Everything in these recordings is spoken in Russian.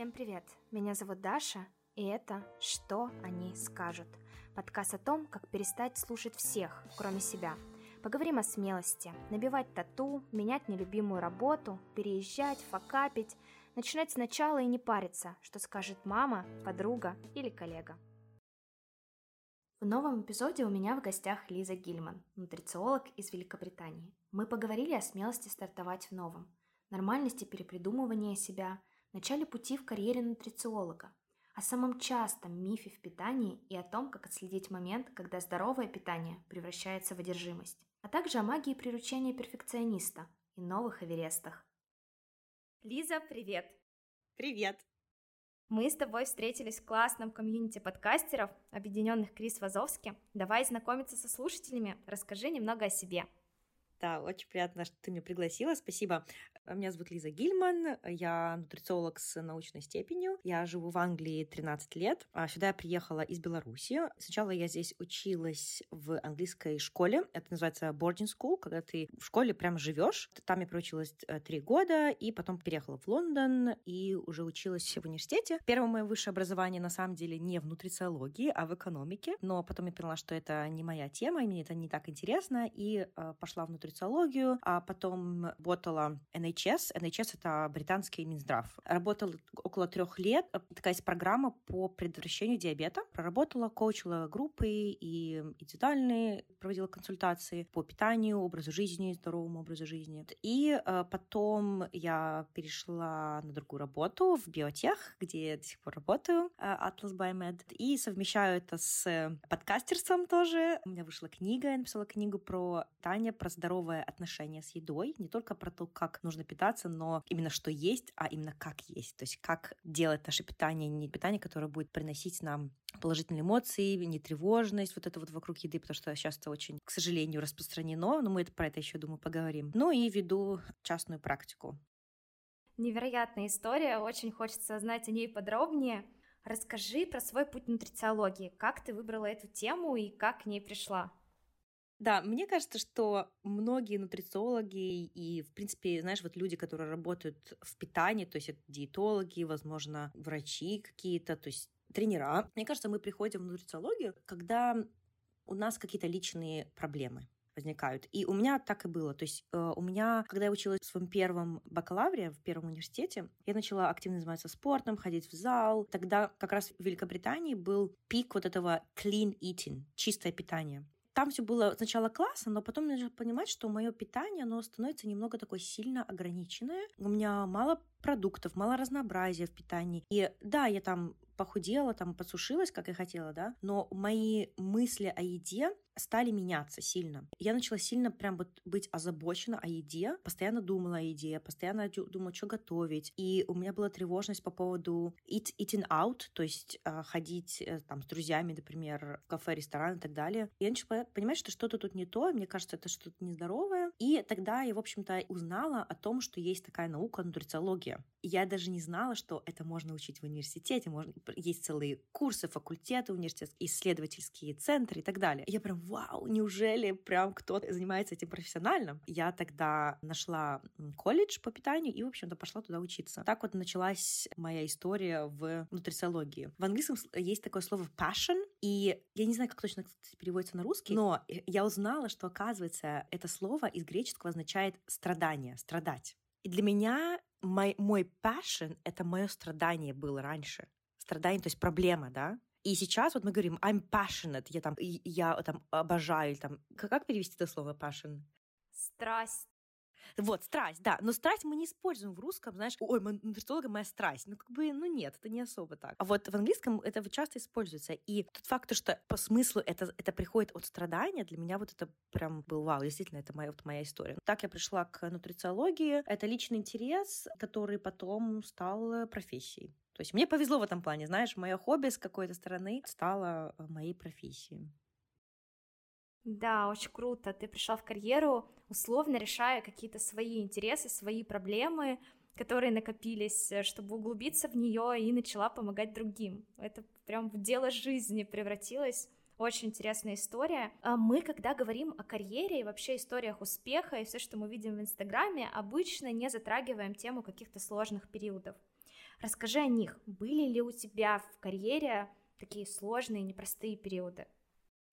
Всем привет! Меня зовут Даша, и это «Что они скажут?» Подкаст о том, как перестать слушать всех, кроме себя. Поговорим о смелости, набивать тату, менять нелюбимую работу, переезжать, факапить, начинать сначала и не париться, что скажет мама, подруга или коллега. В новом эпизоде у меня в гостях Лиза Гильман, нутрициолог из Великобритании. Мы поговорили о смелости стартовать в новом, нормальности перепридумывания себя – начале пути в карьере нутрициолога, о самом частом мифе в питании и о том, как отследить момент, когда здоровое питание превращается в одержимость, а также о магии приручения перфекциониста и новых Эверестах. Лиза, привет! Привет! Мы с тобой встретились в классном комьюнити подкастеров, объединенных Крис Вазовски. Давай знакомиться со слушателями, расскажи немного о себе. Да, очень приятно, что ты меня пригласила. Спасибо. Меня зовут Лиза Гильман, я нутрициолог с научной степенью. Я живу в Англии 13 лет. А сюда я приехала из Беларуси. Сначала я здесь училась в английской школе. Это называется boarding school, когда ты в школе прям живешь. Там я проучилась э, три года, и потом переехала в Лондон и уже училась в университете. Первое мое высшее образование на самом деле не в нутрициологии, а в экономике. Но потом я поняла, что это не моя тема, и мне это не так интересно, и э, пошла в нутрициологию, а потом работала NHS NHS. NHS — это британский Минздрав. Работала около трех лет. Такая есть программа по предотвращению диабета. Проработала, коучила группы и индивидуальные, проводила консультации по питанию, образу жизни, здоровому образу жизни. И э, потом я перешла на другую работу в биотех, где я до сих пор работаю, э, Atlas Biomed, и совмещаю это с подкастерством тоже. У меня вышла книга, я написала книгу про питание, про здоровое отношение с едой, не только про то, как нужно питаться, но именно что есть, а именно как есть. То есть как делать наше питание, не питание, которое будет приносить нам положительные эмоции, не тревожность, вот это вот вокруг еды, потому что сейчас это очень, к сожалению, распространено, но мы это, про это еще, думаю, поговорим. Ну и веду частную практику. Невероятная история, очень хочется знать о ней подробнее. Расскажи про свой путь нутрициологии, как ты выбрала эту тему и как к ней пришла? Да, мне кажется, что многие нутрициологи и, в принципе, знаешь, вот люди, которые работают в питании, то есть это диетологи, возможно, врачи какие-то, то есть тренера. Мне кажется, мы приходим в нутрициологию, когда у нас какие-то личные проблемы возникают. И у меня так и было. То есть э, у меня, когда я училась в своем первом бакалавре, в первом университете, я начала активно заниматься спортом, ходить в зал. Тогда как раз в Великобритании был пик вот этого clean eating, чистое питание там все было сначала классно, но потом начала понимать, что мое питание, оно становится немного такое сильно ограниченное. У меня мало продуктов, мало разнообразия в питании. И да, я там похудела, там подсушилась, как я хотела, да, но мои мысли о еде стали меняться сильно. Я начала сильно прям вот быть озабочена о еде, постоянно думала о еде, постоянно думала, что готовить. И у меня была тревожность по поводу eat, eating out, то есть э, ходить э, там с друзьями, например, в кафе, ресторан и так далее. Я начала понимать, что что-то тут не то, мне кажется, это что-то нездоровое. И тогда я, в общем-то, узнала о том, что есть такая наука нутрициология. Я даже не знала, что это можно учить в университете, можно... есть целые курсы, факультеты университетские, исследовательские центры и так далее. Я прям вау, неужели прям кто-то занимается этим профессионально? Я тогда нашла колледж по питанию и, в общем-то, пошла туда учиться. Так вот началась моя история в нутрициологии. В английском есть такое слово passion, и я не знаю, как точно переводится на русский, но я узнала, что, оказывается, это слово из греческого означает страдание, страдать. И для меня мой, мой passion — это мое страдание было раньше. Страдание, то есть проблема, да? И сейчас вот мы говорим I'm passionate, я там, я там обожаю, там, как перевести это слово passion? Страсть. Вот, страсть, да. Но страсть мы не используем в русском, знаешь, ой, нутрициолога моя страсть. Ну, как бы, ну нет, это не особо так. А вот в английском это часто используется. И тот факт, что по смыслу это, это приходит от страдания, для меня вот это прям был вау, действительно, это моя, вот моя история. Так я пришла к нутрициологии. Это личный интерес, который потом стал профессией. То есть мне повезло в этом плане, знаешь, мое хобби с какой-то стороны стало э, моей профессией. Да, очень круто. Ты пришла в карьеру, условно решая какие-то свои интересы, свои проблемы, которые накопились, э, чтобы углубиться в нее и начала помогать другим. Это прям в дело жизни превратилось. Очень интересная история. А мы, когда говорим о карьере и вообще историях успеха и все, что мы видим в Инстаграме, обычно не затрагиваем тему каких-то сложных периодов. Расскажи о них. Были ли у тебя в карьере такие сложные, непростые периоды?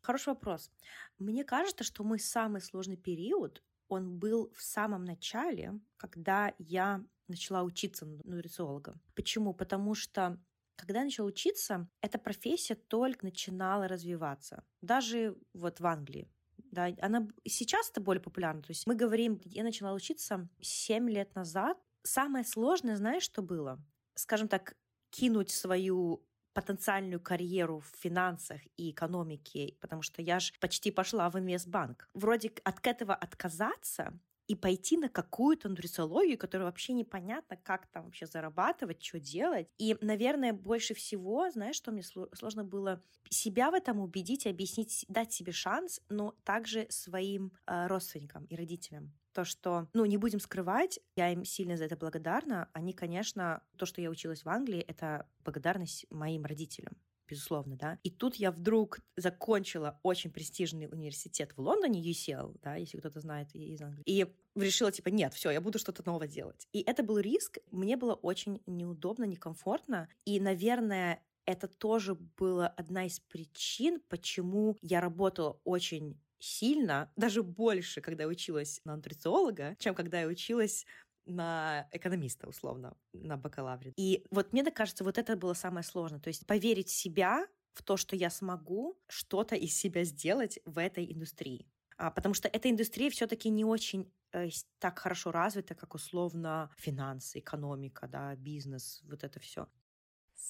Хороший вопрос. Мне кажется, что мой самый сложный период, он был в самом начале, когда я начала учиться нутрициолога. Почему? Потому что когда я начала учиться, эта профессия только начинала развиваться. Даже вот в Англии. Да, она сейчас это более популярна. То есть мы говорим, я начала учиться 7 лет назад. Самое сложное, знаешь, что было? Скажем так, кинуть свою потенциальную карьеру в финансах и экономике, потому что я же почти пошла в инвестбанк. Вроде от этого отказаться и пойти на какую-то нутрициологию, которая вообще непонятно, как там вообще зарабатывать, что делать. И, наверное, больше всего, знаешь, что мне сложно было себя в этом убедить, объяснить, дать себе шанс, но также своим э, родственникам и родителям. То, что, ну, не будем скрывать, я им сильно за это благодарна. Они, конечно, то, что я училась в Англии, это благодарность моим родителям безусловно, да. И тут я вдруг закончила очень престижный университет в Лондоне, UCL, да, если кто-то знает из Англии. И решила, типа, нет, все, я буду что-то новое делать. И это был риск, мне было очень неудобно, некомфортно. И, наверное, это тоже была одна из причин, почему я работала очень сильно, даже больше, когда училась на нутрициолога, чем когда я училась на экономиста, условно, на бакалавре. И вот мне кажется, вот это было самое сложное. То есть поверить в себя, в то, что я смогу что-то из себя сделать в этой индустрии. А, потому что эта индустрия все-таки не очень э, так хорошо развита, как условно финансы, экономика, да, бизнес, вот это все.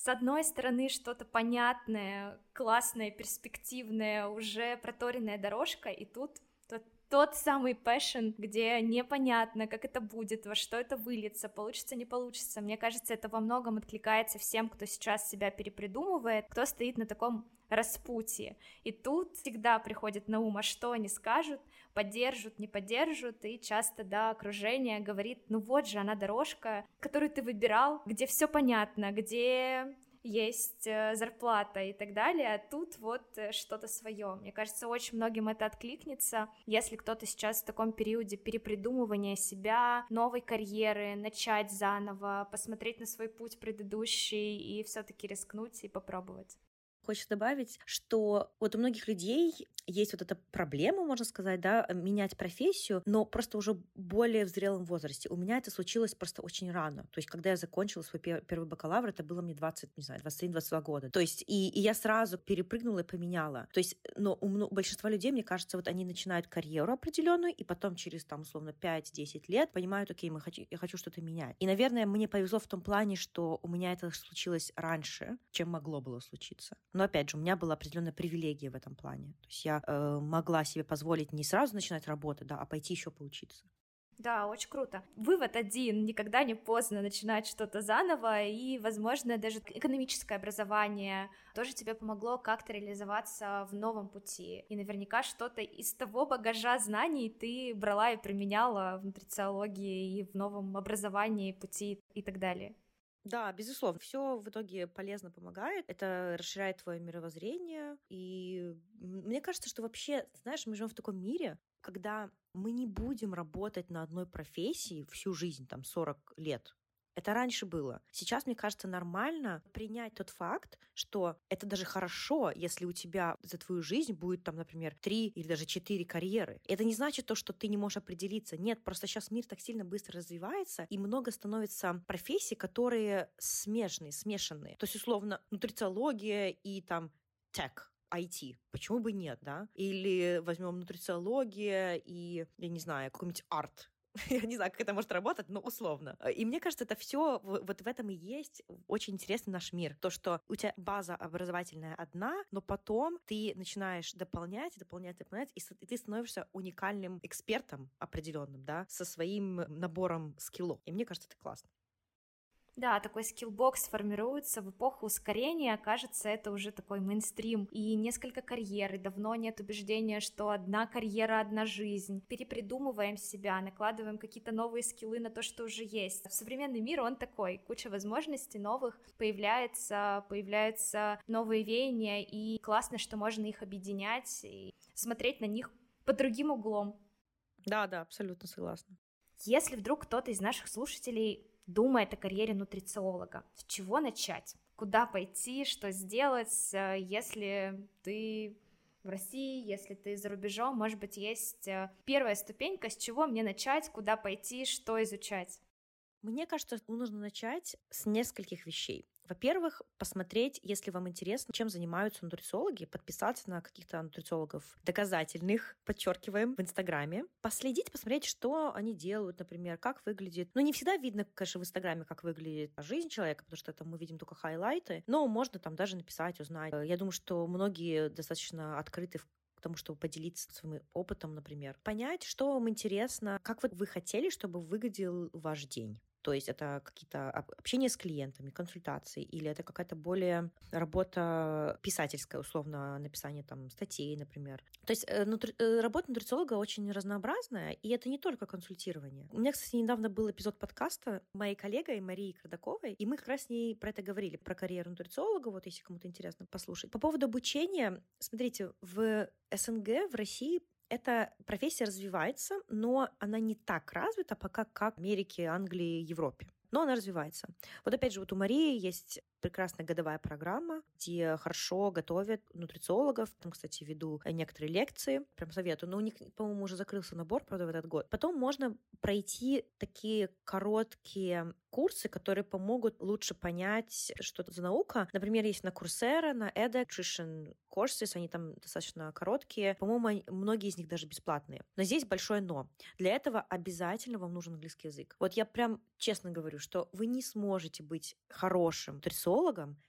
С одной стороны, что-то понятное, классное, перспективное, уже проторенная дорожка, и тут тот самый passion, где непонятно, как это будет, во что это выльется, получится, не получится. Мне кажется, это во многом откликается всем, кто сейчас себя перепридумывает, кто стоит на таком распутье. И тут всегда приходит на ум, а что они скажут, поддержат, не поддержат, и часто, да, окружение говорит, ну вот же она дорожка, которую ты выбирал, где все понятно, где есть э, зарплата и так далее, а тут вот э, что-то свое. Мне кажется, очень многим это откликнется, если кто-то сейчас в таком периоде перепридумывания себя, новой карьеры, начать заново, посмотреть на свой путь предыдущий и все-таки рискнуть и попробовать. Хочется добавить, что вот у многих людей есть вот эта проблема, можно сказать, да, менять профессию, но просто уже более в зрелом возрасте. У меня это случилось просто очень рано. То есть, когда я закончила свой первый бакалавр, это было мне 20, не знаю, 21-22 года. То есть, и, и я сразу перепрыгнула и поменяла. То есть, но у, у большинства людей, мне кажется, вот они начинают карьеру определенную, и потом через, там, условно, 5-10 лет понимают, окей, мы хочу, я хочу что-то менять. И, наверное, мне повезло в том плане, что у меня это случилось раньше, чем могло было случиться. Но, опять же, у меня была определенная привилегия в этом плане. То есть я э, могла себе позволить не сразу начинать работать, да, а пойти еще поучиться. Да, очень круто. Вывод один. Никогда не поздно начинать что-то заново, и, возможно, даже экономическое образование тоже тебе помогло как-то реализоваться в новом пути. И наверняка что-то из того багажа знаний ты брала и применяла в нутрициологии и в новом образовании, пути и так далее. Да, безусловно, все в итоге полезно помогает. Это расширяет твое мировоззрение. И мне кажется, что вообще, знаешь, мы живем в таком мире, когда мы не будем работать на одной профессии всю жизнь, там, 40 лет. Это раньше было. Сейчас, мне кажется, нормально принять тот факт, что это даже хорошо, если у тебя за твою жизнь будет там, например, три или даже четыре карьеры. Это не значит то, что ты не можешь определиться. Нет, просто сейчас мир так сильно быстро развивается, и много становится профессий, которые смежные, смешанные. То есть, условно, нутрициология и там тех, IT. Почему бы нет, да? Или возьмем нутрициология и, я не знаю, какой-нибудь арт Я не знаю, как это может работать, но условно. И мне кажется, это все вот в этом и есть очень интересный наш мир. То, что у тебя база образовательная одна, но потом ты начинаешь дополнять, дополнять, дополнять, и ты становишься уникальным экспертом определенным, да, со своим набором скиллов. И мне кажется, это классно. Да, такой skillbox формируется в эпоху ускорения, кажется, это уже такой мейнстрим, и несколько карьер, и давно нет убеждения, что одна карьера, одна жизнь. Перепридумываем себя, накладываем какие-то новые скиллы на то, что уже есть. В современный мир он такой, куча возможностей новых появляется, появляются новые веяния, и классно, что можно их объединять и смотреть на них под другим углом. Да, да, абсолютно согласна. Если вдруг кто-то из наших слушателей думает о карьере нутрициолога. С чего начать? Куда пойти, что сделать, э, если ты в России, если ты за рубежом, может быть, есть э, первая ступенька, с чего мне начать, куда пойти, что изучать? Мне кажется, нужно начать с нескольких вещей. Во-первых, посмотреть, если вам интересно, чем занимаются нутрициологи, подписаться на каких-то нутрициологов доказательных, подчеркиваем, в Инстаграме, последить, посмотреть, что они делают, например, как выглядит. Ну, не всегда видно, конечно, в Инстаграме, как выглядит жизнь человека, потому что там мы видим только хайлайты, но можно там даже написать, узнать. Я думаю, что многие достаточно открыты к тому, чтобы поделиться своим опытом, например. Понять, что вам интересно, как вот вы хотели, чтобы выглядел ваш день. То есть это какие-то общения с клиентами, консультации, или это какая-то более работа писательская, условно, написание там статей, например. То есть э, нутри... Э, работа нутрициолога очень разнообразная, и это не только консультирование. У меня, кстати, недавно был эпизод подкаста моей коллегой Марией Кардаковой, и мы как раз с ней про это говорили, про карьеру нутрициолога, вот если кому-то интересно послушать. По поводу обучения, смотрите, в СНГ, в России эта профессия развивается, но она не так развита пока, как в Америке, Англии, Европе. Но она развивается. Вот опять же, вот у Марии есть прекрасная годовая программа, где хорошо готовят нутрициологов. Там, кстати, веду некоторые лекции, прям советую. Но у них, по-моему, уже закрылся набор, правда, в этот год. Потом можно пройти такие короткие курсы, которые помогут лучше понять, что это за наука. Например, есть на Coursera, на edX, Nutrition Courses, они там достаточно короткие. По-моему, многие из них даже бесплатные. Но здесь большое но. Для этого обязательно вам нужен английский язык. Вот я прям честно говорю, что вы не сможете быть хорошим нутрициологом,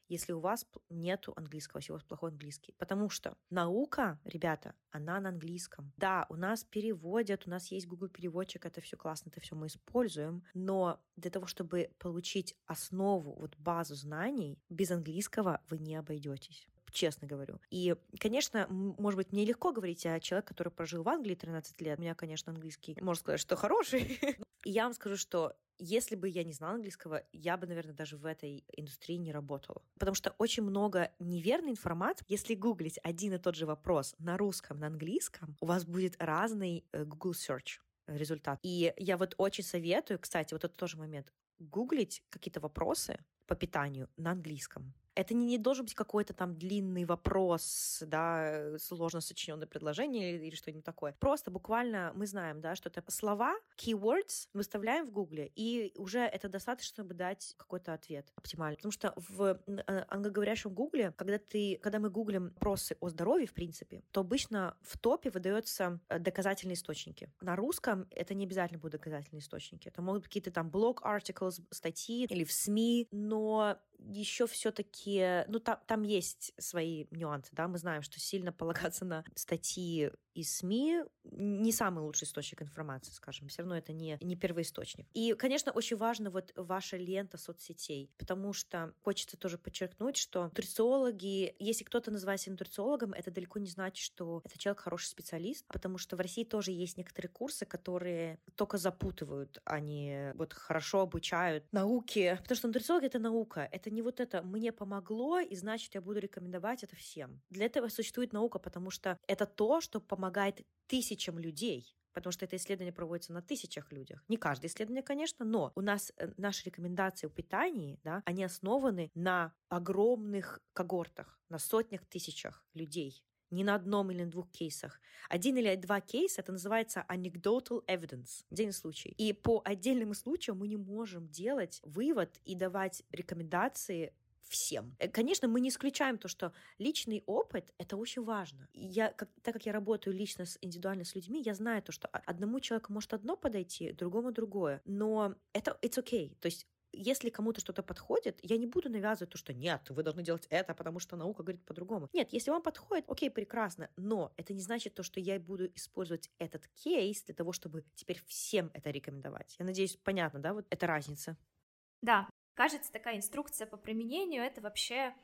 если у вас нет английского, если у вас плохой английский. Потому что наука, ребята, она на английском. Да, у нас переводят, у нас есть Google переводчик, это все классно, это все мы используем, но для того, чтобы получить основу, вот базу знаний, без английского вы не обойдетесь честно говорю. И, конечно, может быть, мне легко говорить о человеке, который прожил в Англии 13 лет. У меня, конечно, английский, можно сказать, что хороший. И я вам скажу, что если бы я не знала английского, я бы, наверное, даже в этой индустрии не работала. Потому что очень много неверной информации. Если гуглить один и тот же вопрос на русском, на английском, у вас будет разный э, Google Search результат. И я вот очень советую, кстати, вот это тоже момент, гуглить какие-то вопросы по питанию на английском. Это не, не должен быть какой-то там длинный вопрос, да, сложно сочиненное предложение или, или что-нибудь такое. Просто буквально мы знаем, да, что это слова, keywords выставляем в Гугле, и уже это достаточно, чтобы дать какой-то ответ оптимальный. Потому что в э, англоговорящем Гугле, когда ты, когда мы гуглим вопросы о здоровье, в принципе, то обычно в топе выдаются э, доказательные источники. На русском это не обязательно будут доказательные источники. Это могут быть какие-то там блог articles, статьи или в СМИ, но еще все-таки, ну, там, там есть свои нюансы, да, мы знаем, что сильно полагаться на статьи из СМИ не самый лучший источник информации, скажем, все равно это не, не первоисточник. И, конечно, очень важно вот ваша лента соцсетей, потому что хочется тоже подчеркнуть, что нутрициологи, если кто-то называет себя нутрициологом, это далеко не значит, что это человек хороший специалист, потому что в России тоже есть некоторые курсы, которые только запутывают, они вот хорошо обучают науке, потому что нутрициолог — это наука, это не вот это «мне помогло, и значит, я буду рекомендовать это всем». Для этого существует наука, потому что это то, что помогает помогает тысячам людей, потому что это исследование проводится на тысячах людях. Не каждое исследование, конечно, но у нас э, наши рекомендации о питании, да, они основаны на огромных когортах, на сотнях тысячах людей не на одном или на двух кейсах. Один или два кейса, это называется anecdotal evidence, отдельный случай. И по отдельным случаям мы не можем делать вывод и давать рекомендации всем. Э, конечно, мы не исключаем то, что личный опыт — это очень важно. Я, как, так как я работаю лично с, индивидуально с людьми, я знаю то, что одному человеку может одно подойти, другому другое. Но это it's okay. То есть если кому-то что-то подходит, я не буду навязывать то, что нет, вы должны делать это, потому что наука говорит по-другому. Нет, если вам подходит, окей, прекрасно, но это не значит то, что я буду использовать этот кейс для того, чтобы теперь всем это рекомендовать. Я надеюсь, понятно, да, вот эта разница. Да, Кажется, такая инструкция по применению — это вообще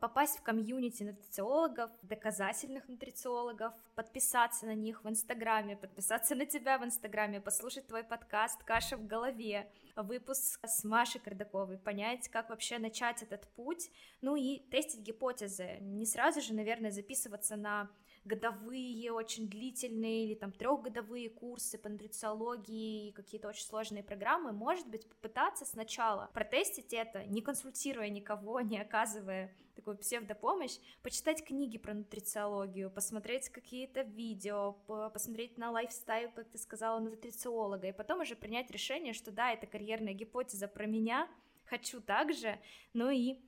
попасть в комьюнити нутрициологов, доказательных нутрициологов, подписаться на них в Инстаграме, подписаться на тебя в Инстаграме, послушать твой подкаст «Каша в голове», выпуск с Машей Кардаковой, понять, как вообще начать этот путь, ну и тестить гипотезы. Не сразу же, наверное, записываться на годовые, очень длительные или там трехгодовые курсы по нутрициологии и какие-то очень сложные программы, может быть, попытаться сначала протестить это, не консультируя никого, не оказывая такую псевдопомощь, почитать книги про нутрициологию, посмотреть какие-то видео, посмотреть на лайфстайл, как ты сказала, нутрициолога, и потом уже принять решение, что да, это карьерная гипотеза про меня, хочу также, ну и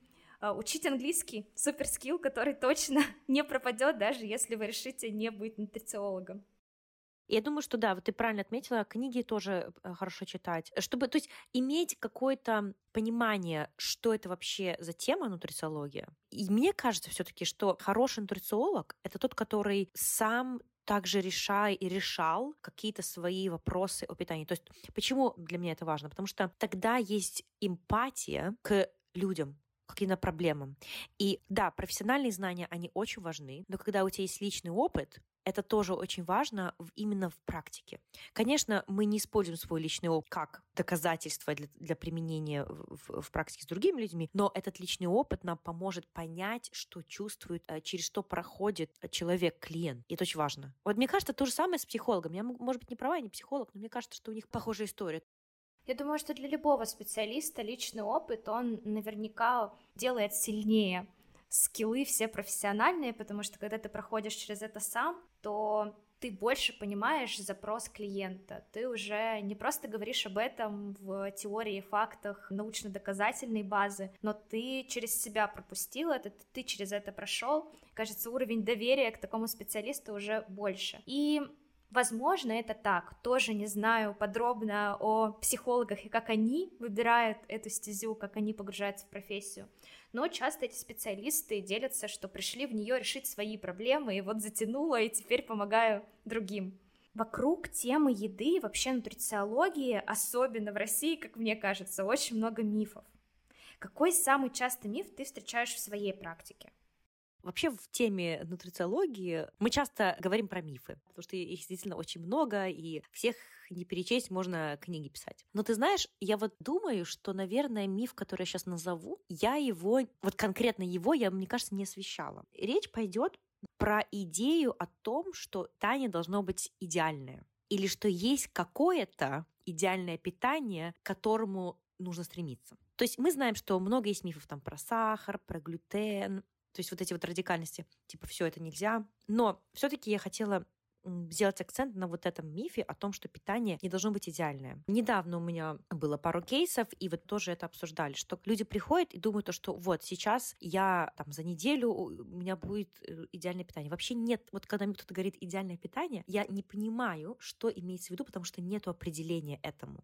учить английский, супер скилл, который точно не пропадет, даже если вы решите не быть нутрициологом. Я думаю, что да, вот ты правильно отметила, книги тоже э, хорошо читать, чтобы, то есть, иметь какое-то понимание, что это вообще за тема нутрициология. И мне кажется все-таки, что хороший нутрициолог — это тот, который сам также решай и решал какие-то свои вопросы о питании. То есть почему для меня это важно? Потому что тогда есть эмпатия к людям, каким-то проблемам. И да, профессиональные знания, они очень важны, но когда у тебя есть личный опыт, это тоже очень важно именно в практике. Конечно, мы не используем свой личный опыт как доказательство для, для применения в, в, практике с другими людьми, но этот личный опыт нам поможет понять, что чувствует, э, через что проходит человек, клиент. И это очень важно. Вот мне кажется, то же самое с психологом. Я, может быть, не права, я не психолог, но мне кажется, что у них похожая история. Я думаю, что для любого специалиста личный опыт, он наверняка делает сильнее скиллы все профессиональные, потому что когда ты проходишь через это сам, то ты больше понимаешь запрос клиента. Ты уже не просто говоришь об этом в теории, фактах, научно-доказательной базы, но ты через себя пропустил это, ты через это прошел. Кажется, уровень доверия к такому специалисту уже больше. И Возможно, это так. Тоже не знаю подробно о психологах и как они выбирают эту стезю, как они погружаются в профессию. Но часто эти специалисты делятся, что пришли в нее решить свои проблемы, и вот затянуло, и теперь помогаю другим. Вокруг темы еды и вообще нутрициологии, особенно в России, как мне кажется, очень много мифов. Какой самый частый миф ты встречаешь в своей практике? Вообще в теме нутрициологии мы часто говорим про мифы, потому что их действительно очень много, и всех не перечесть, можно книги писать. Но ты знаешь, я вот думаю, что, наверное, миф, который я сейчас назову, я его, вот конкретно его, я, мне кажется, не освещала. Речь пойдет про идею о том, что питание должно быть идеальное. Или что есть какое-то идеальное питание, к которому нужно стремиться. То есть мы знаем, что много есть мифов там про сахар, про глютен, то есть вот эти вот радикальности, типа все это нельзя. Но все-таки я хотела сделать акцент на вот этом мифе о том, что питание не должно быть идеальное. Недавно у меня было пару кейсов, и вот тоже это обсуждали, что люди приходят и думают, что вот сейчас я там за неделю у меня будет э, идеальное питание. Вообще нет, вот когда мне кто-то говорит идеальное питание, я не понимаю, что имеется в виду, потому что нет определения этому.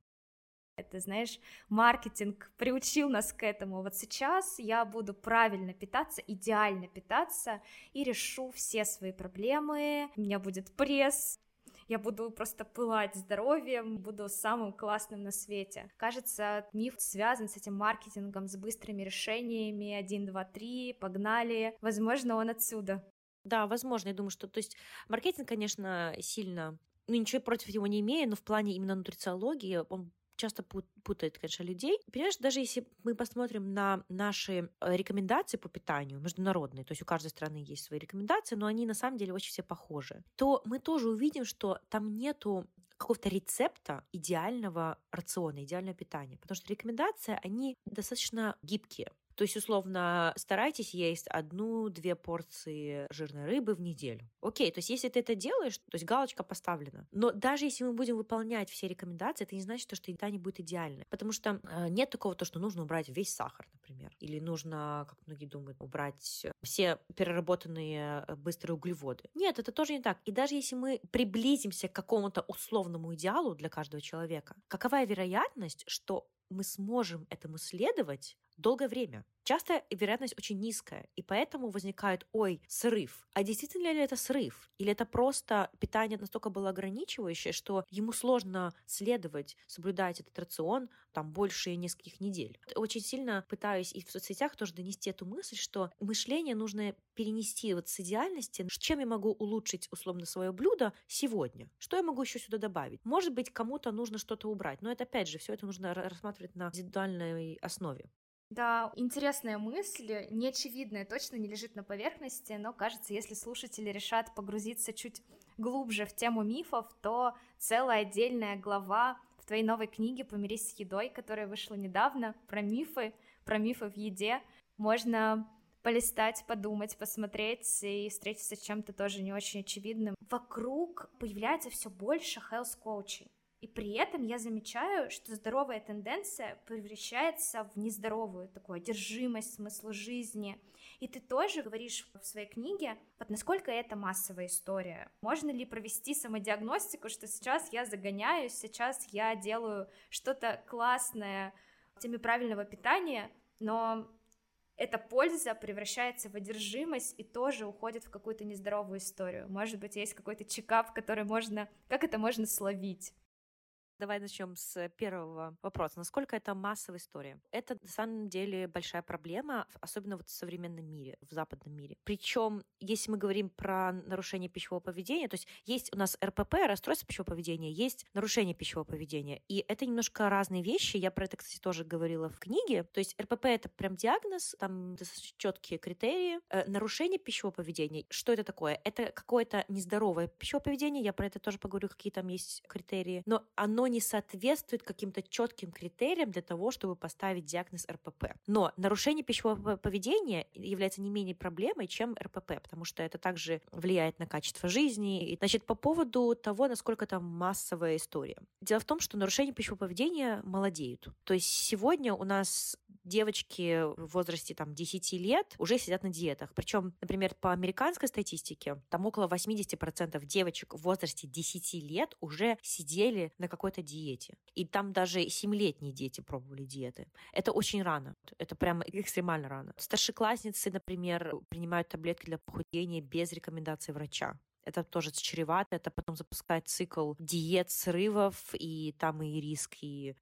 Это, знаешь, маркетинг приучил нас к этому. Вот сейчас я буду правильно питаться, идеально питаться и решу все свои проблемы. У меня будет пресс, я буду просто пылать здоровьем, буду самым классным на свете. Кажется, миф связан с этим маркетингом, с быстрыми решениями, один, два, три, погнали. Возможно, он отсюда. Да, возможно, я думаю, что, то есть, маркетинг, конечно, сильно ну, ничего против него не имею, но в плане именно нутрициологии он часто путает, конечно, людей. Понимаешь, даже если мы посмотрим на наши э, рекомендации по питанию международные, то есть у каждой страны есть свои рекомендации, но они на самом деле очень все похожи, то мы тоже увидим, что там нету какого-то рецепта идеального рациона, идеального питания. Потому что рекомендации, они достаточно гибкие. То есть, условно, старайтесь есть одну-две порции жирной рыбы в неделю. Окей, то есть, если ты это делаешь, то есть галочка поставлена. Но даже если мы будем выполнять все рекомендации, это не значит, что еда не будет идеальной. Потому что э, нет такого, то, что нужно убрать весь сахар, например. Или нужно, как многие думают, убрать все переработанные э, быстрые углеводы. Нет, это тоже не так. И даже если мы приблизимся к какому-то условному идеалу для каждого человека, какова вероятность, что мы сможем этому следовать долгое время. Часто вероятность очень низкая, и поэтому возникает, ой, срыв. А действительно ли это срыв? Или это просто питание настолько было ограничивающее, что ему сложно следовать, соблюдать этот рацион там больше нескольких недель? Очень сильно пытаюсь и в соцсетях тоже донести эту мысль, что мышление нужно перенести вот с идеальности, чем я могу улучшить условно свое блюдо сегодня, что я могу еще сюда добавить. Может быть, кому-то нужно что-то убрать, но это опять же, все это нужно рассматривать на индивидуальной основе. Да, интересная мысль, неочевидная, точно не лежит на поверхности, но кажется, если слушатели решат погрузиться чуть глубже в тему мифов, то целая отдельная глава в твоей новой книге «Помирись с едой», которая вышла недавно, про мифы, про мифы в еде, можно полистать, подумать, посмотреть и встретиться с чем-то тоже не очень очевидным. Вокруг появляется все больше health-коучей. И при этом я замечаю, что здоровая тенденция превращается в нездоровую такую одержимость смысла жизни. И ты тоже говоришь в своей книге, вот насколько это массовая история. Можно ли провести самодиагностику, что сейчас я загоняюсь, сейчас я делаю что-то классное в теме правильного питания, но эта польза превращается в одержимость и тоже уходит в какую-то нездоровую историю. Может быть, есть какой-то чекап, который можно... Как это можно словить? Давай начнем с первого вопроса. Насколько это массовая история? Это на самом деле большая проблема, особенно вот в современном мире, в западном мире. Причем, если мы говорим про нарушение пищевого поведения, то есть есть у нас РПП, расстройство пищевого поведения, есть нарушение пищевого поведения. И это немножко разные вещи. Я про это, кстати, тоже говорила в книге. То есть РПП — это прям диагноз, там четкие критерии. Э, нарушение пищевого поведения, что это такое? Это какое-то нездоровое пищевое поведение, я про это тоже поговорю, какие там есть критерии. Но оно не соответствует каким-то четким критериям для того, чтобы поставить диагноз РПП. Но нарушение пищевого поведения является не менее проблемой, чем РПП, потому что это также влияет на качество жизни. Значит, по поводу того, насколько это массовая история. Дело в том, что нарушения пищевого поведения молодеют. То есть сегодня у нас девочки в возрасте там 10 лет уже сидят на диетах. Причем, например, по американской статистике, там около 80% девочек в возрасте 10 лет уже сидели на какой-то диете. И там даже 7-летние дети пробовали диеты. Это очень рано. Это прямо экстремально рано. Старшеклассницы, например, принимают таблетки для похудения без рекомендации врача это тоже чревато, это потом запускает цикл диет, срывов, и там и риск, и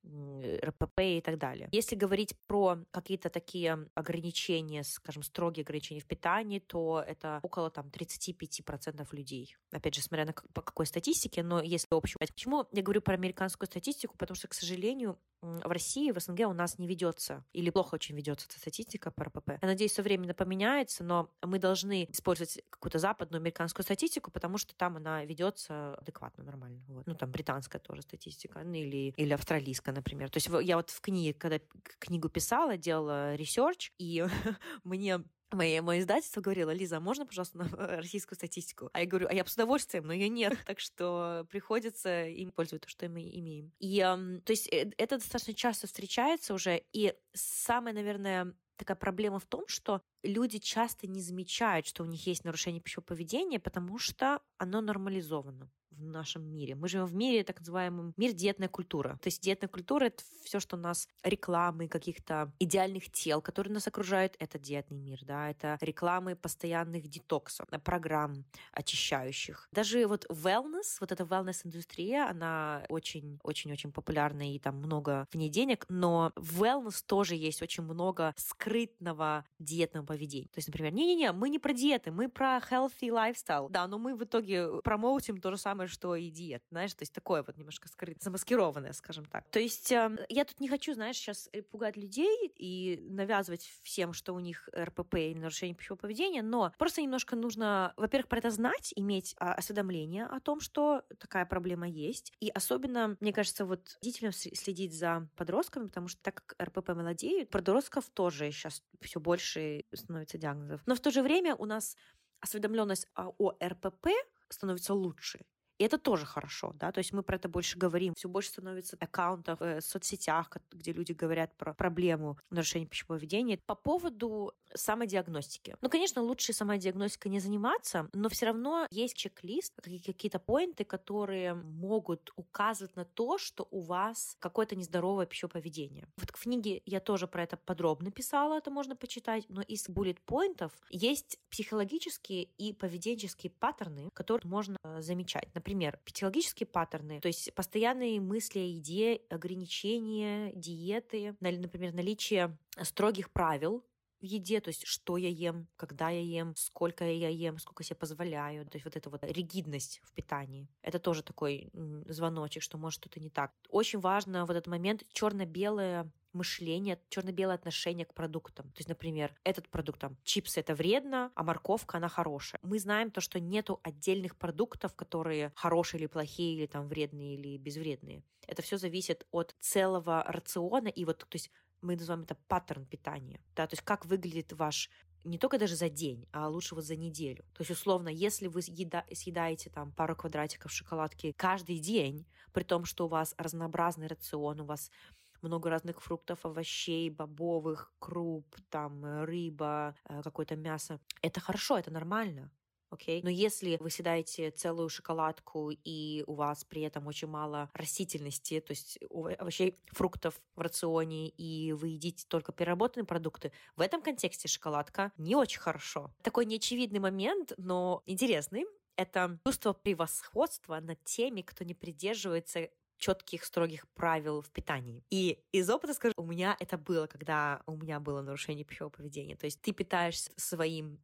РПП и так далее. Если говорить про какие-то такие ограничения, скажем, строгие ограничения в питании, то это около там 35% людей. Опять же, смотря на по какой статистике, но если общую... Почему я говорю про американскую статистику? Потому что, к сожалению, в России, в СНГ у нас не ведется или плохо очень ведется эта статистика по РПП. Я надеюсь, со временем поменяется, но мы должны использовать какую-то западную американскую статистику, потому что там она ведется адекватно, нормально. Вот. Ну, там британская тоже статистика, ну, или, или австралийская, например. То есть я вот в книге, когда книгу писала, делала research, и мне Мое, мое издательство говорило, Лиза, а можно, пожалуйста, на российскую статистику? А я говорю, а я бы с удовольствием, но ее нет. Так что приходится им пользоваться то, что мы имеем. И, то есть э, это достаточно часто встречается уже. И самое, наверное, такая проблема в том, что люди часто не замечают, что у них есть нарушение пищевого поведения, потому что оно нормализовано в нашем мире. Мы живем в мире, так называемом мир диетная культура. То есть диетная культура — это все, что у нас рекламы каких-то идеальных тел, которые нас окружают, это диетный мир, да, это рекламы постоянных детоксов, программ очищающих. Даже вот wellness, вот эта wellness-индустрия, она очень-очень-очень популярна, и там много в ней денег, но в wellness тоже есть очень много скрытного диетного поведения. То есть, например, не-не-не, мы не про диеты, мы про healthy lifestyle. Да, но мы в итоге промоутим то же самое, что и диет, знаешь, то есть такое вот немножко скрытое, замаскированное, скажем так. То есть э, я тут не хочу, знаешь, сейчас э, пугать людей и навязывать всем, что у них РПП или нарушение пищевого поведения, но просто немножко нужно, во-первых, про это знать, иметь а, осведомление о том, что такая проблема есть, и особенно, мне кажется, вот родителям следить за подростками, потому что так как РПП молодеют, подростков тоже сейчас все больше становится диагнозов. Но в то же время у нас осведомленность о РПП становится лучше. И это тоже хорошо, да, то есть мы про это больше говорим. Все больше становится аккаунтов э, в соцсетях, где люди говорят про проблему нарушения пищевого поведения. По поводу самодиагностики. Ну, конечно, лучше самодиагностикой не заниматься, но все равно есть чек-лист, какие-то поинты, которые могут указывать на то, что у вас какое-то нездоровое пищевое поведение. Вот в книге я тоже про это подробно писала, это можно почитать, но из буллет-поинтов есть психологические и поведенческие паттерны, которые можно э, замечать. Например, психологические паттерны, то есть постоянные мысли еде, ограничения, диеты, например, наличие строгих правил в еде, то есть что я ем, когда я ем, сколько я ем, сколько себе позволяю. То есть вот эта вот ригидность в питании. Это тоже такой звоночек, что может что-то не так. Очень важно в этот момент черно-белое мышление, черно-белое отношение к продуктам. То есть, например, этот продукт, там, чипсы это вредно, а морковка, она хорошая. Мы знаем то, что нету отдельных продуктов, которые хорошие или плохие, или там вредные или безвредные. Это все зависит от целого рациона и вот, то есть мы называем это паттерн питания. Да, то есть как выглядит ваш не только даже за день, а лучше вот за неделю. То есть, условно, если вы съеда- съедаете там пару квадратиков шоколадки каждый день, при том, что у вас разнообразный рацион, у вас много разных фруктов, овощей, бобовых, круп, там, рыба, э, какое-то мясо. Это хорошо, это нормально окей? Okay? Но если вы съедаете целую шоколадку и у вас при этом очень мало растительности, то есть овощей, фруктов в рационе, и вы едите только переработанные продукты, в этом контексте шоколадка не очень хорошо. Такой неочевидный момент, но интересный. Это чувство превосходства над теми, кто не придерживается четких, строгих правил в питании. И из опыта скажу, у меня это было, когда у меня было нарушение пищевого поведения. То есть ты питаешься своим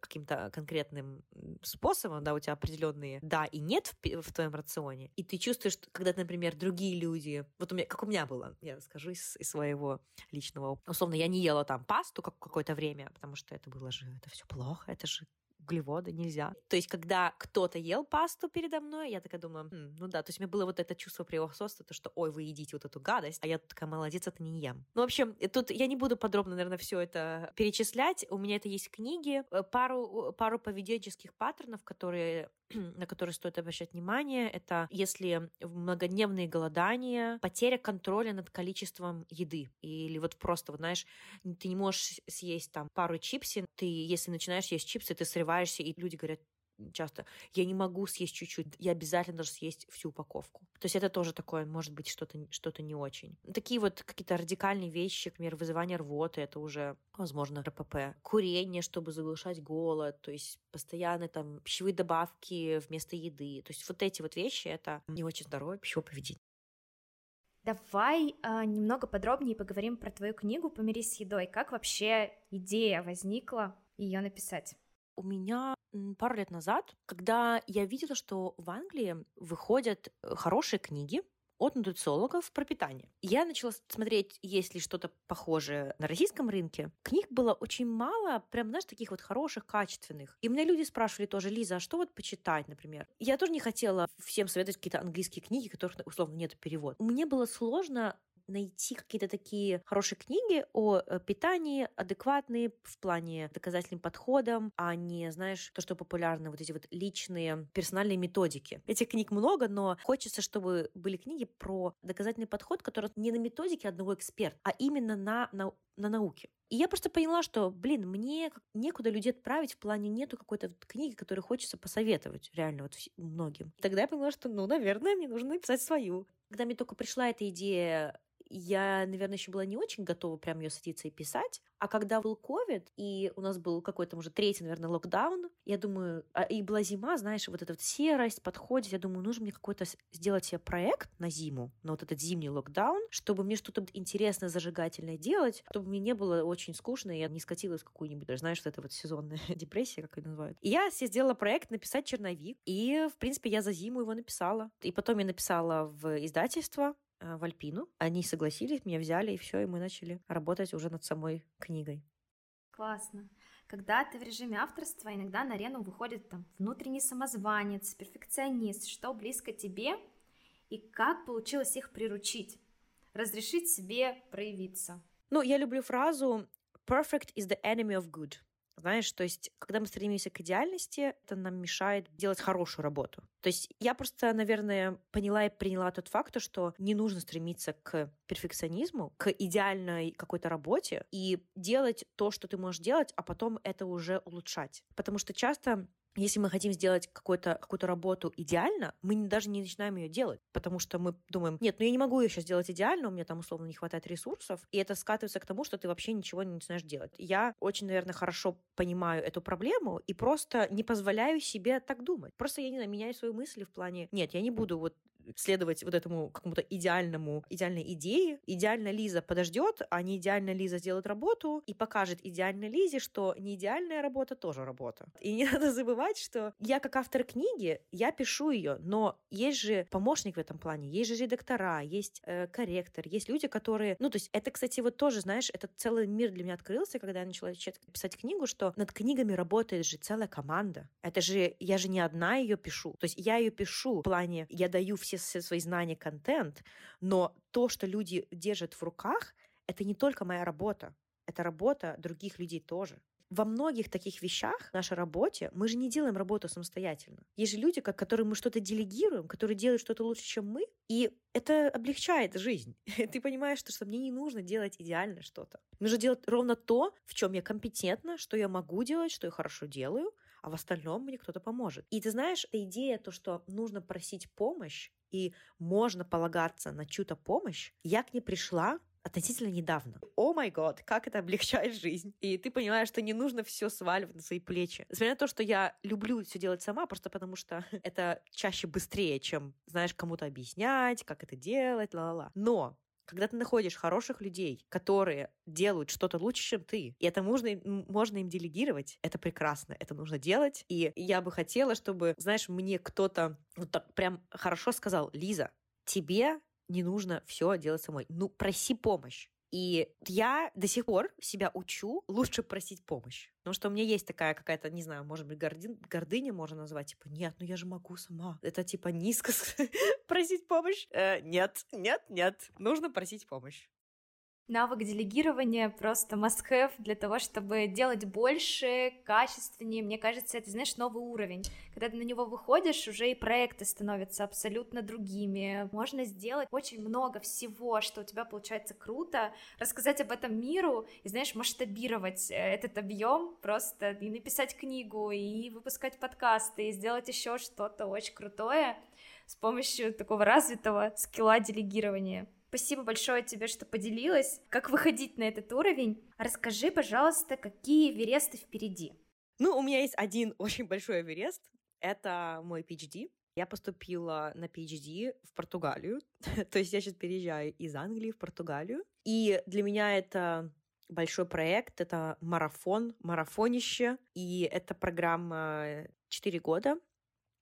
каким-то конкретным способом, да, у тебя определенные да и нет в, в твоем рационе, и ты чувствуешь, когда, например, другие люди, вот у меня, как у меня было, я расскажу из, из своего личного, условно, я не ела там пасту как какое-то время, потому что это было же, это все плохо, это же углеводы нельзя. То есть, когда кто-то ел пасту передо мной, я такая думаю, хм, ну да, то есть у меня было вот это чувство превосходства, то, что, ой, вы едите вот эту гадость, а я тут такая, молодец, это не ем. Ну, в общем, тут я не буду подробно, наверное, все это перечислять. У меня это есть книги, э, пару, пару поведенческих паттернов, которые на которые стоит обращать внимание, это если многодневные голодания, потеря контроля над количеством еды. Или вот просто, вот знаешь, ты не можешь съесть там пару чипсин, ты, если начинаешь есть чипсы, ты срываешься, и люди говорят, часто, я не могу съесть чуть-чуть, я обязательно должен съесть всю упаковку. То есть это тоже такое, может быть, что-то что не очень. Такие вот какие-то радикальные вещи, например, вызывание рвоты, это уже, возможно, РПП. Курение, чтобы заглушать голод, то есть постоянно там пищевые добавки вместо еды. То есть вот эти вот вещи, это не очень здоровое пищевое поведение. Давай э, немного подробнее поговорим про твою книгу «Помирись с едой». Как вообще идея возникла ее написать? У меня пару лет назад, когда я видела, что в Англии выходят э, хорошие книги от нутрициологов про питание. Я начала смотреть, есть ли что-то похожее на российском рынке. Книг было очень мало, прям, знаешь, таких вот хороших, качественных. И меня люди спрашивали тоже, Лиза, а что вот почитать, например? Я тоже не хотела всем советовать какие-то английские книги, которых, условно, нет перевода. Мне было сложно найти какие-то такие хорошие книги о э, питании, адекватные в плане доказательным подходам, а не, знаешь, то, что популярно, вот эти вот личные персональные методики. Этих книг много, но хочется, чтобы были книги про доказательный подход, который не на методике одного эксперта, а именно на, на, на науке. И я просто поняла, что, блин, мне некуда людей отправить, в плане нету какой-то книги, которую хочется посоветовать реально вот многим. Тогда я поняла, что, ну, наверное, мне нужно написать свою. Когда мне только пришла эта идея я, наверное, еще была не очень готова прям ее садиться и писать. А когда был ковид, и у нас был какой-то уже третий, наверное, локдаун, я думаю, а, и была зима, знаешь, вот эта вот серость подходит, я думаю, нужно мне какой-то сделать себе проект на зиму, на вот этот зимний локдаун, чтобы мне что-то интересное, зажигательное делать, чтобы мне не было очень скучно, и я не скатилась в какую-нибудь, знаешь, вот эта вот сезонная депрессия, как ее называют. И я себе сделала проект написать черновик, и, в принципе, я за зиму его написала. И потом я написала в издательство, в Альпину. Они согласились, меня взяли, и все, и мы начали работать уже над самой книгой. Классно. Когда ты в режиме авторства, иногда на арену выходит там внутренний самозванец, перфекционист, что близко тебе, и как получилось их приручить, разрешить себе проявиться. Ну, я люблю фразу «perfect is the enemy of good». Знаешь, то есть, когда мы стремимся к идеальности, это нам мешает делать хорошую работу. То есть я просто, наверное, поняла и приняла тот факт, что не нужно стремиться к перфекционизму, к идеальной какой-то работе и делать то, что ты можешь делать, а потом это уже улучшать. Потому что часто если мы хотим сделать какую-то какую работу идеально, мы даже не начинаем ее делать, потому что мы думаем, нет, ну я не могу ее сейчас сделать идеально, у меня там условно не хватает ресурсов, и это скатывается к тому, что ты вообще ничего не начинаешь делать. Я очень, наверное, хорошо понимаю эту проблему и просто не позволяю себе так думать. Просто я не знаю, меняю свои мысли в плане, нет, я не буду вот следовать вот этому какому-то идеальному, идеальной идее. Идеально Лиза подождет, а не идеально Лиза сделает работу и покажет идеальной Лизе, что не идеальная работа тоже работа. И не надо забывать, что я как автор книги, я пишу ее, но есть же помощник в этом плане, есть же редактора, есть э, корректор, есть люди, которые... Ну, то есть это, кстати, вот тоже, знаешь, этот целый мир для меня открылся, когда я начала писать книгу, что над книгами работает же целая команда. Это же... Я же не одна ее пишу. То есть я ее пишу в плане, я даю все, все свои знания, контент, но то, что люди держат в руках, это не только моя работа, это работа других людей тоже во многих таких вещах в нашей работе мы же не делаем работу самостоятельно. Есть же люди, как, которые мы что-то делегируем, которые делают что-то лучше, чем мы, и это облегчает жизнь. Ты понимаешь, что, что мне не нужно делать идеально что-то. Нужно делать ровно то, в чем я компетентна, что я могу делать, что я хорошо делаю, а в остальном мне кто-то поможет. И ты знаешь, идея то, что нужно просить помощь, и можно полагаться на чью-то помощь, я к ней пришла относительно недавно. О май год, как это облегчает жизнь. И ты понимаешь, что не нужно все сваливать на свои плечи. Несмотря на то, что я люблю все делать сама, просто потому что это чаще быстрее, чем, знаешь, кому-то объяснять, как это делать, ла-ла-ла. Но когда ты находишь хороших людей, которые делают что-то лучше, чем ты, и это можно, можно им делегировать, это прекрасно, это нужно делать. И я бы хотела, чтобы, знаешь, мне кто-то вот так прям хорошо сказал, Лиза, тебе не нужно все делать самой. Ну, проси помощь. И я до сих пор себя учу лучше просить помощь. Потому что у меня есть такая какая-то, не знаю, может быть, гордин, гордыня можно назвать. Типа, нет, ну я же могу сама. Это типа низко просить помощь. Э, нет, нет, нет. Нужно просить помощь. Навык делегирования просто must-have для того, чтобы делать больше, качественнее. Мне кажется, это, знаешь, новый уровень. Когда ты на него выходишь, уже и проекты становятся абсолютно другими. Можно сделать очень много всего, что у тебя получается круто, рассказать об этом миру и, знаешь, масштабировать э, этот объем просто и написать книгу, и выпускать подкасты, и сделать еще что-то очень крутое с помощью такого развитого скилла делегирования. Спасибо большое тебе, что поделилась. Как выходить на этот уровень? Расскажи, пожалуйста, какие Эвересты впереди? Ну, у меня есть один очень большой Эверест. Это мой PhD. Я поступила на PhD в Португалию. То есть я сейчас переезжаю из Англии в Португалию. И для меня это большой проект, это марафон, марафонище. И эта программа 4 года.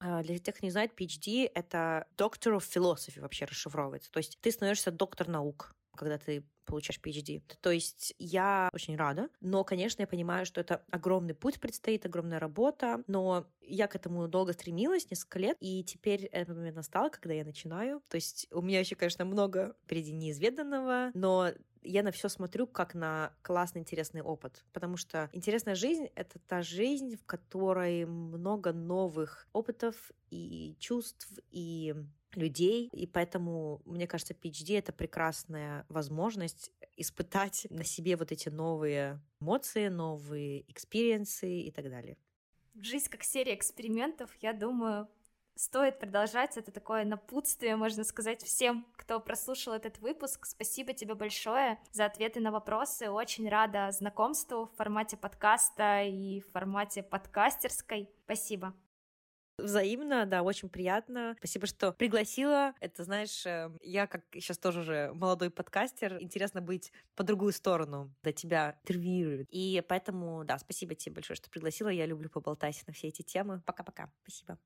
А, для тех, кто не знает, PhD — это Doctor of Philosophy вообще расшифровывается. То есть ты становишься доктор наук, когда ты получаешь PhD. То есть я очень рада, но, конечно, я понимаю, что это огромный путь предстоит, огромная работа, но я к этому долго стремилась, несколько лет, и теперь этот момент настал, когда я начинаю. То есть у меня еще, конечно, много впереди неизведанного, но я на все смотрю как на классный, интересный опыт. Потому что интересная жизнь — это та жизнь, в которой много новых опытов и чувств, и людей, и поэтому, мне кажется, PhD — это прекрасная возможность испытать на себе вот эти новые эмоции, новые experience ы и так далее. Жизнь как серия экспериментов, я думаю, стоит продолжать. Это такое напутствие, можно сказать, всем, кто прослушал этот выпуск. Спасибо тебе большое за ответы на вопросы. Очень рада знакомству в формате подкаста и в формате подкастерской. Спасибо. Взаимно, да, очень приятно. Спасибо, что пригласила. Это, знаешь, э, я как сейчас тоже уже молодой подкастер, интересно быть по другую сторону, до тебя интервьюируют. И поэтому, да, спасибо тебе большое, что пригласила. Я люблю поболтать на все эти темы. Пока-пока. Спасибо.